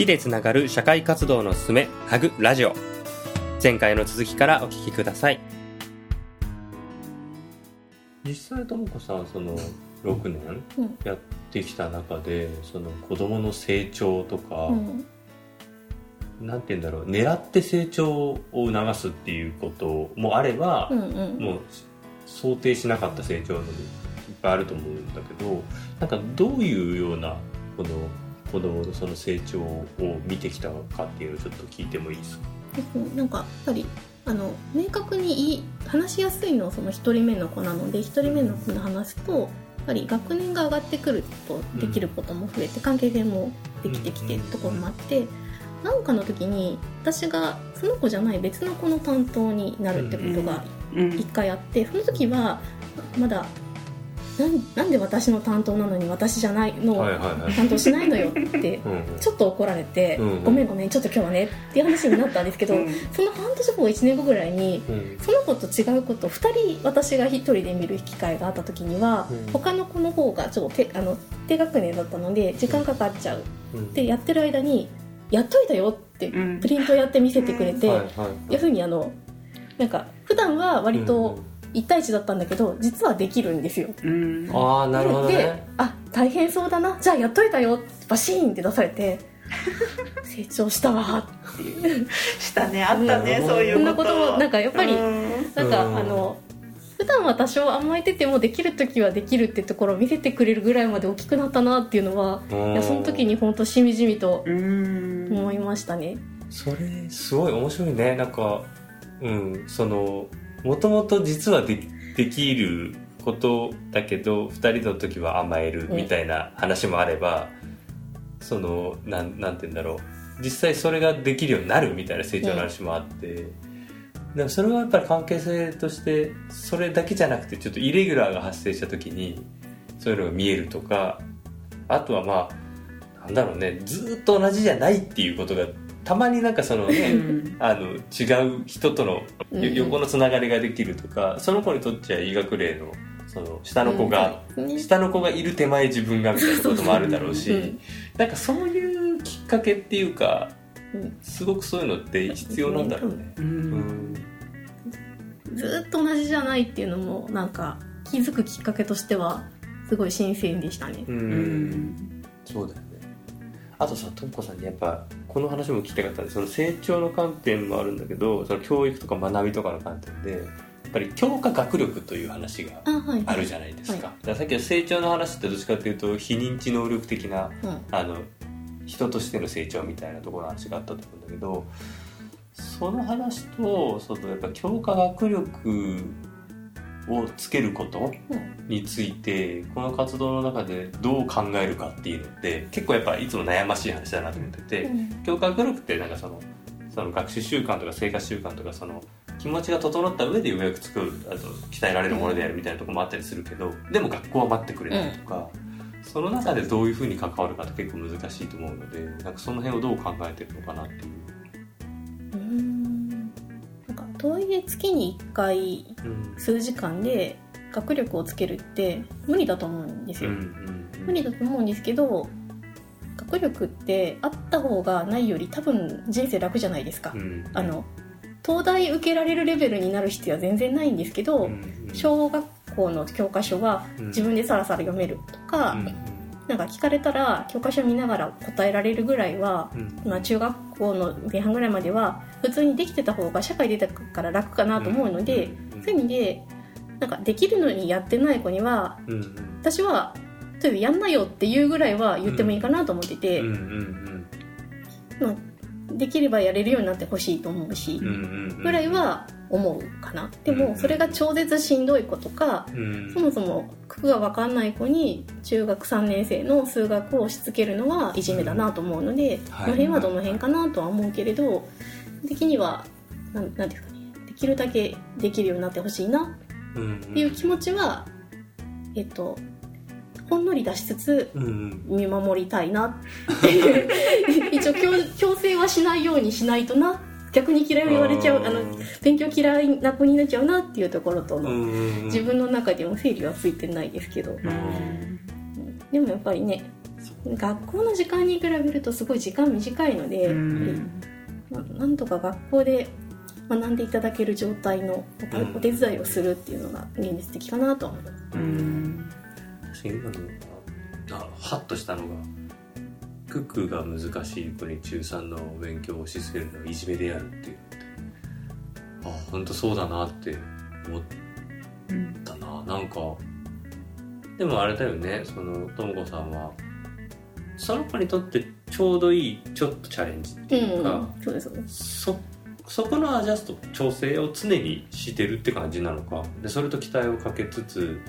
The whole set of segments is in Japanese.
きでつながる社会活動のすすめハグラジオ。前回の続きからお聞きください。実際ともこさんその6年うん。やってきた中でその子供の成長とか、うん。なんて言うんだろう狙って成長を促すっていうこともあれば、うんうん。もう想定しなかった成長のもいっぱいあると思うんだけどなんかどういうようなこの子供のその成長を見てきたかっていうのをちょっと聞いてもいいですか？うんなんかやっぱりあの明確に話しやすいのはその1人目の子なので1人目の子の話すとやっぱり学年が上がってくるとできることも増えて関係性もできてきてるところもあってなんかの時に私がその子じゃない別の子の担当になるってことがうん。一回あってその時はまだなんなんで私の担当なのに私じゃないのを担当しないのよってちょっと怒られて、うんごめんごめんちょっと今日はねっていう話になったんですけど、うん。その半年後1年後ぐらいにうん。その子と違うこと2人私が1人で見る機会があった時には、うん。他の子の方がちょっと手あの低学年だったので時間かかっちゃううん。でやってる間に「やっといたよ」ってうん。プリントやって見せてくれて、要するにあのなんか普段は割と1対1だったんだけど実はできるんですよ。うん。ああなるほどでねあ大変そうだな。じゃあやっといたよ。バシーンって出されて 成長したわっていう。したね。あったね、うん。そういうこと。そんなこともなんかやっぱりうん。なんかうん。あの普段は多少甘えててもできる時はできるってところを見せてくれるぐらいまで大きくなったなっていうのはうん。いやその時に本当しみじみとうん。思いましたね。それすごい面白いね。なんかうんそのもともと実はでできることだけど2人の時は甘えるみたいな話もあれば、そのなんなんて言うんだろう。実際それができるようになるみたいな成長の話もあって、でもそれはやっぱり関係性としてそれだけじゃなくてちょっとイレギュラーが発生した時にそういうのが見えるとかあとはまあなんだろうねずっと同じじゃないっていうことがたまになんかそのね、うん。あの違う人との横のつながりができるとか、その子にとっちゃ医学例のその下の子が、下の子がいる手前自分がみたいなこともあるだろうし、うんなんかそういうきっかけっていうかうん。すごくそういうのって必要なんだろうね。ずっと同じじゃないっていうのもなんか気づくきっかけとしてはすごい新鮮でしたね。ううん。んそうだよね。あとさともこさんにやっぱこの話も聞きたかったんでその成長の観点もあるんだけどその教育とか学びとかの観点でやっぱり強化学力という話があるじゃないですか,、はい。だからさっきの成長の話ってどっちかというと非認知能力的なうんあの人としての成長みたいなところの話があったと思うんだけどその話とそのやっぱ強化学力をつけることうん。についてこの活動の中でどう考えるかっていうのって結構やっぱいつも悩ましい話だなと思ってて、うん。強化学力ってなんかそのその学習習慣とか生活習慣とかその気持ちが整った上でようやく作るあと鍛えられるものであるみたいなところもあったりするけどでも学校は待ってくれないとか、その中でどういうふうに関わるかって結構難しいと思うのでなんかその辺をどう考えてるのかなっていう。うーんとはいえ月に1回うん。数時間で学力をつけるって無理だと思うんですうんよ、うん。無理だと思うんですけど学力ってあった方がないより多分人生楽じゃないですか、うんあの東大受けられるレベルになる必要は全然ないんですけど、うん小学校の教科書はうん。自分でさらさら読めるとか、うんなんか聞かれたら教科書見ながら答えられるぐらいは、うん。まあ、中学校の前半ぐらいまでは普通にできてた方が社会出たから楽かなと思うので、うん。そういう意味でなんかできるのにやってない子にはうん。うん。私はとにかくやんなよっていうぐらいは言ってもいいかなと思ってて、できればやれるようになってほしいと思うし、ぐらいは思うかな。でうんもそれが超絶しんどい子とか、うん。そもそも句が分かんない子に中学3年生の数学を押し付けるのはいじめだなと思うので、はい。この辺はどの辺かなとは思うけれど的にはなんなんていうかねできるだけできるようになってほしいなうんっていう気持ちは、えっとほんのり出しつつうんうん。見守りたいなっていう。一応強強制はしないようにしないとな。逆に嫌いを言われちゃうあの勉強嫌いな子になっちゃうなっていうところとの、自分の中でも整理はついてないですけど、うん。でもやっぱりね学校の時間に比べるとすごい時間短いので、うん。まなんとか学校で学んでいただける状態のお手伝いをするっていうのが現実的かなとは思いますうん確かに今のあハッとしたのがクックが難しい子に中3の勉強をしすぎるのはいじめでやるっていう。のってあ本当そうだなって思っうん。たななんかでもあれだよね。そのとも子さんはその子にとってちょうどいいちょっとチャレンジっていうか、うん、そうです。そそこのアジャスト調整を常にしてるって感じなのか。でそれと期待をかけつつ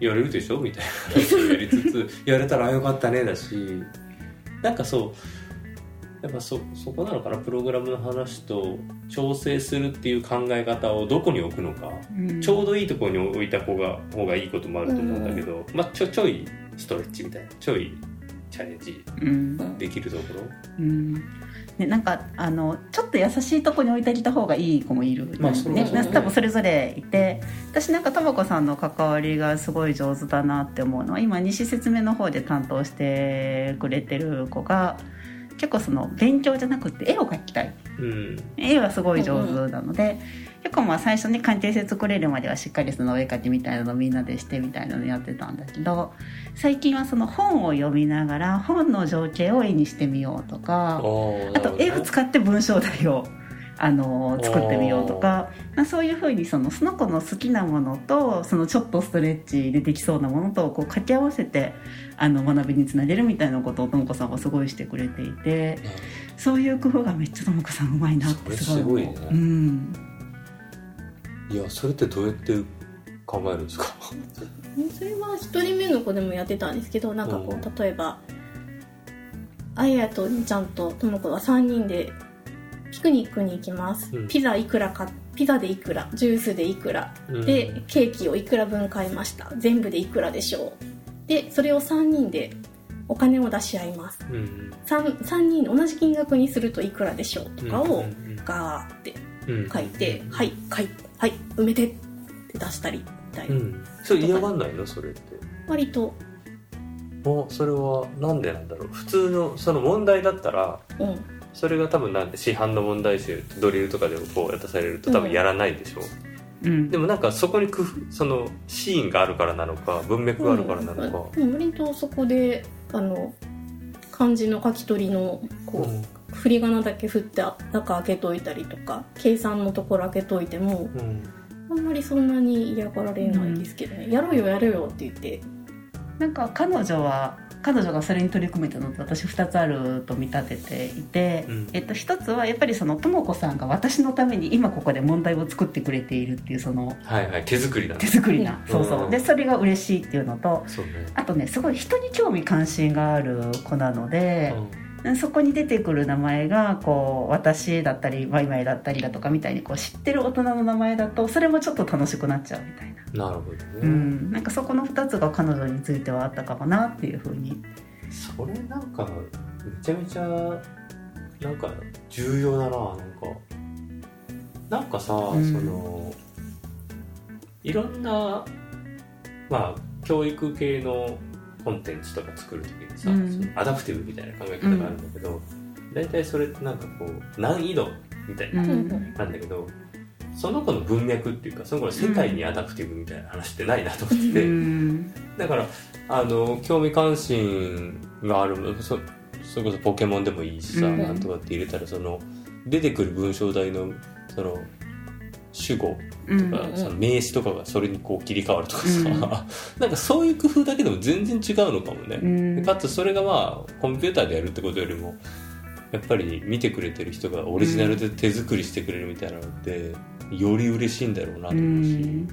やれるでしょ？みたいな話をやりつつやれたらよかったねだしなんかそうやっぱそそこなのかな？プログラムの話と調整するっていう考え方をどこに置くのか、うん。ちょうどいいところに置いた方が方がいいこともあると思うんだけど、まあ、ちょちょいストレッチみたいな。ちょいチャレンジうん。できるところ？うん。ね、なんかあのちょっと優しいとこに置いてあげた方がいい子もいる、まあそうね。多分それぞれいて。私なんかとも子さんの関わりがすごい上手だなって思うのは今西説明の方で担当してくれてる子が結構その勉強じゃなくて絵を描きたいうん絵はすごい上手なので、結構まあ最初に鑑定性作れるまではしっかりそのお絵描きみたいなのをみんなでしてみたいなのやってたんだけど最近はその本を読みながら本の情景を絵にしてみようとか。あと絵を使って文章題をあの作ってみようとか、まあ、そういうふうにそのその子の好きなものとそのちょっとストレッチでできそうなものとこう掛け合わせてあの学びにつなげるみたいなことをとも子さんはすごいしてくれていて。そういう工夫がめっちゃとも子さんうまいなってすごいね。うん。いやそれってどうやって考えるんですか？それは1人目の子でもやってたんですけどなんかこうん。う例えばあやとちゃんととも子は3人でピクニックに行きます、うん。ピザいくらかピザでいくらジュースでいくら。でケーキをいくら分買いました。全部でいくらでしょう。でそれを3人でお金を出し合います。うん 3, 三人同じ金額にするといくらでしょうとかをうんガーってうん。書いて「はいはいはい埋めて」って出したりみたいうな、ん。それ嫌がんないの？それって。割と。おそれはなんでなんだろう？普通のその問題だったらうんそれが多分なんで市販の問題集ドリルとかでこう渡されると多分やらないでしょ、う。ん。でもなんかそこに工夫そのシーンがあるからなのか文脈があるからなのか、うん、割とそこであの漢字の書き取りのこう、うん。振り仮名だけ振って中開けといたりとか計算のところ開けといてもうん。あんまりそんなに嫌がられないですけどね、やろうよやろうよって言って。なんか彼女は彼女がそれに取り組めたのって私2つあると見立てていて、うん。えっと、1つはやっぱりそのとも子さんが私のために今ここで問題を作ってくれているっていうそのはいはい手作りだね。手作りな、うん。そうそう。でそれが嬉しいっていうのとね。あとねすごい人に興味関心がある子なので、そこに出てくる名前がこう私だったりマイマイだったりだとかみたいにこう知ってる大人の名前だとそれもちょっと楽しくなっちゃうみたいな、なるほどね、うん、なんかそこの2つが彼女についてはあったかもなっていうふうに。それなんかめちゃめちゃなんか重要だななんか。なんかさ、うん。そのいろんなまあ教育系のコンテンツとか作る時にさ、うん。その adaptive みたいな考え方があるんだけど、大体それってなんかこう難易度みたいな、うん。なんだけどその子の文脈っていうかその子の世界に adaptive みたいな話ってないなと思ってだからあの興味関心があるそそれこそポケモンでもいいしさ、うん。なんとかって入れたらその出てくる文章題のその主語うんとか、うん。その名詞とかがそれにこう切り替わるとかさ、うん。なんかそういう工夫だけでも全然違うのかもね、うん。かつそれがまあコンピューターでやるってことよりもやっぱり見てくれてる人がオリジナルで手作りしてくれるみたいなのって、より嬉しいんだろうなとう思うし、ん。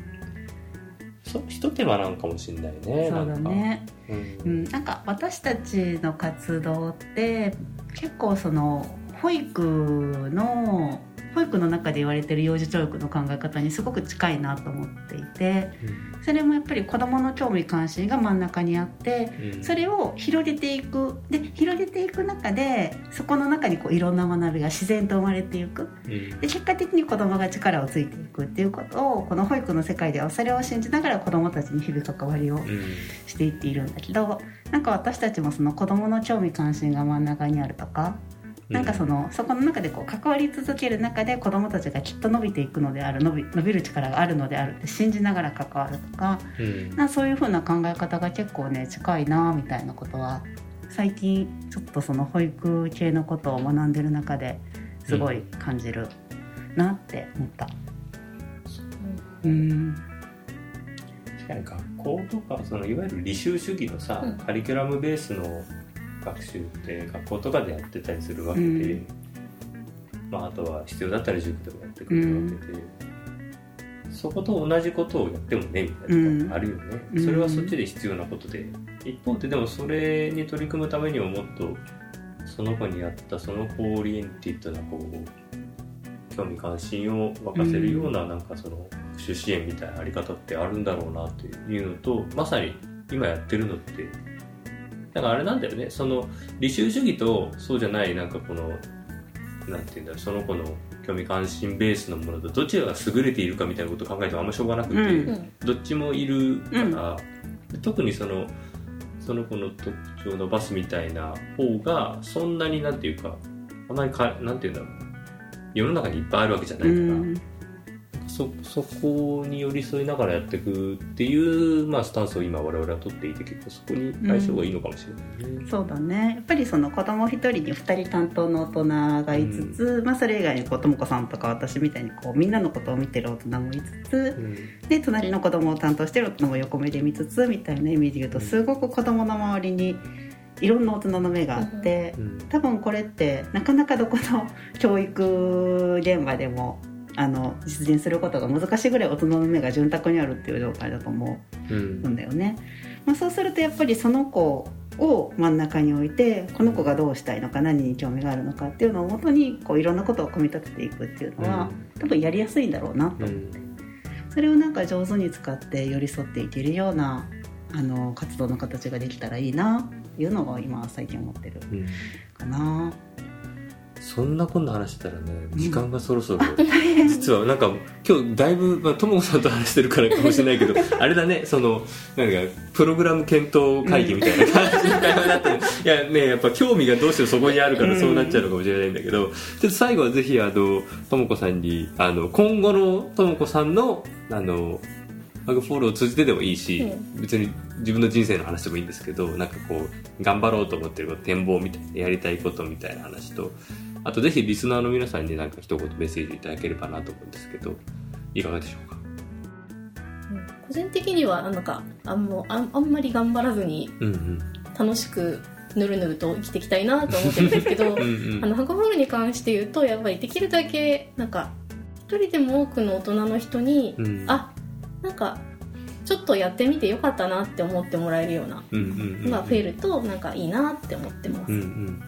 そ一手間なんかもしんないねそうだね。うん。うん、なんか私たちの活動って結構その保育の保育の中で言われてる幼児教育の考え方にすごく近いなと思っていてそれもやっぱり子どもの興味関心が真ん中にあってうん。それを広げていく。で広げていく中でそこの中にこういろんな学びが自然と生まれていく。うん。で結果的に子どもが力をついていくっていうことをこの保育の世界ではそれを信じながら子どもたちに日々関わりをうん。していっているんだけどなんか私たちもその子どもの興味関心が真ん中にあるとかなんかそのそこの中でこう関わり続ける中で子どもたちがきっと伸びていくのである伸び伸びる力があるのであるって信じながら関わるとかうん。なんかそういう風な考え方が結構ね近いなみたいなことは最近ちょっとその保育系のことを学んでる中ですごい感じるなって思った。うん。確かに学校とかそのいわゆる履修主義のさ、うん。カリキュラムベースの学習って学校とかでやってたりするわけで、うん。まあ、あとは必要だったら塾でもやってくるわけで、そこと同じことをやってもねみたいなとこあるよね、うん。それはそっちで必要なことで。一方ででもそれに取り組むためにはもっとその子に合ったその子オリエンティッドなこう興味関心を沸かせるようななんかその復習支援みたいなあり方ってあるんだろうなっていうのとまさに今やってるのってだからあれなんだよね。その履修主義とそうじゃないなんかこのなんていうんだろう。その子の興味関心ベースのものとどちらが優れているかみたいなことを考えてもあんましょうがなくて、うん。うんどっちもいるから、で特にそのその子の特徴を伸ばすみたいな方がそんなになんていうかあまりかなんていうんだろう。世の中にいっぱいあるわけじゃなういから、んそそこに寄り添いながらやっていくっていう、まあ、スタンスを今我々は取っていて結構そこに相性がいいのかもしれない。ね。そうだね。やっぱりその子供一人に二人担当の大人がいつつ、まあ、それ以外にこうとも子さんとか私みたいにこうみんなのことを見てる大人もいつつうん。で隣の子供を担当してる大人も横目で見つつみたいな意味で言うとすごく子供の周りにいろんな大人の目があって、うん。多分これってなかなかどこの教育現場でもあの実現することが難しいぐらい大人の目が潤沢にあるっていう状態だと思う。ん。うんだよね。まあ、そうするとやっぱりその子を真ん中に置いてこの子がどうしたいのか何に興味があるのかっていうのをもとにこういろんなことを組み立てていくっていうのは、多分やりやすいんだろうなと、うんそれをなんか上手に使って寄り添っていけるようなあの活動の形ができたらいいなっていうのが今最近思ってるうん。かな。そんなこんな話したらね時間がそろそろ、実はなんか今日だいぶまあともこさんと話してるからかもしれないけど あれだねそのなんかプログラム検討会議みたいな感じの会話になってる、いやねやっぱ興味がどうしてもそこにあるからそうなっちゃうのかもしれないんだけど、ちょっと最後はぜひあのともこさんにあの今後のともこさんのあのマグフォールを通じてでもいいし、う別に自分の人生の話でもいいんですけどなんかこう頑張ろうと思ってる展望みたいなやりたいことみたいな話とあとぜひリスナーの皆さんになんか一言メッセージいただければなと思うんですけどいかがでしょうか？うん。個人的にはなんかあんもあんあんまり頑張らずにうんうん。楽しくぬるぬると生きていきたいなと思ってるんですけど うんうん。あのハグホールに関して言うとやっぱりできるだけなんか一人でも多くの大人の人に、うん。あなんかちょっとやってみてよかったなって思ってもらえるようなうんうんうんのが増えるとなんかいいなって思ってます、うんうん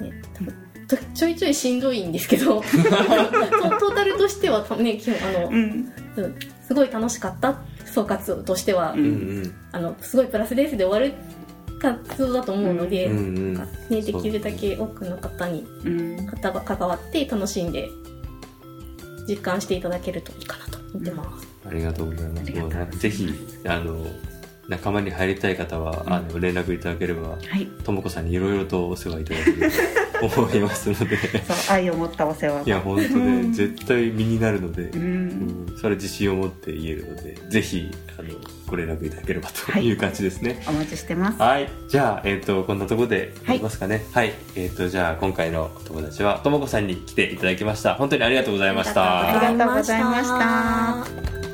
ね、多分とちょいちょいしんどいんですけど トトータルとしてはね基本あの、うん。うんすごい楽しかった総括としては、ううんうん。あのすごいプラスレースで終わる活動だと思うので、うんうん。ね、できるだけ多くの方にうん。方が関わって楽しんで実感していただけるといいかなと思ってます、ありがとうございます。ぜひあの仲間に入りたい方は、うん。あの連絡いただければはい。ともこさんにいろいろとお世話いただけると思いますので。そう愛を持ったお世話が。いや本当ね絶対身になるので、ううん。んそれ自信を持って言えるのでぜひあのご連絡いただければとい。う感じですね。お待ちしてます。はい、じゃあ、えっ、と、こんなところで、いきますかね。はい、えっ、と、じゃあ、今回のお友達は、ともこさんに来ていただきました。本当に。ありがとうございました。ありがとうございました